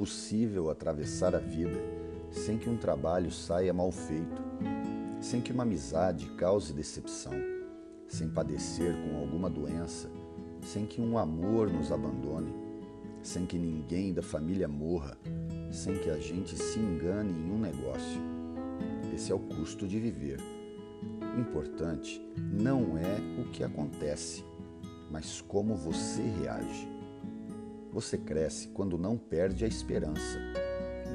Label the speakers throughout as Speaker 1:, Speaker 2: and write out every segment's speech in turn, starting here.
Speaker 1: possível atravessar a vida sem que um trabalho saia mal feito, sem que uma amizade cause decepção, sem padecer com alguma doença, sem que um amor nos abandone, sem que ninguém da família morra, sem que a gente se engane em um negócio. Esse é o custo de viver. O importante não é o que acontece, mas como você reage. Você cresce quando não perde a esperança,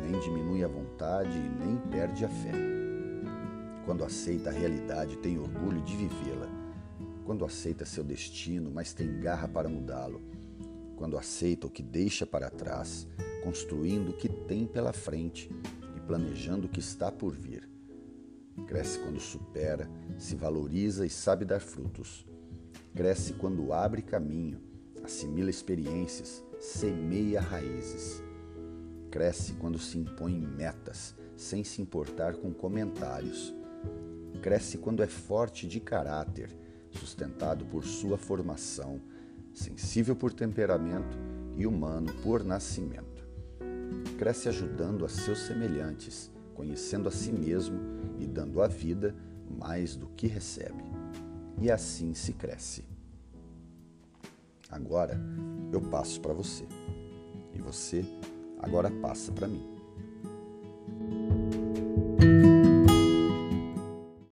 Speaker 1: nem diminui a vontade e nem perde a fé. Quando aceita a realidade tem orgulho de vivê-la. Quando aceita seu destino, mas tem garra para mudá-lo. Quando aceita o que deixa para trás, construindo o que tem pela frente e planejando o que está por vir. Cresce quando supera, se valoriza e sabe dar frutos. Cresce quando abre caminho, assimila experiências, semeia raízes. Cresce quando se impõe metas, sem se importar com comentários. Cresce quando é forte de caráter, sustentado por sua formação, sensível por temperamento e humano por nascimento. Cresce ajudando a seus semelhantes, conhecendo a si mesmo e dando à vida mais do que recebe. E assim se cresce. Agora eu passo para você. E você agora passa para mim.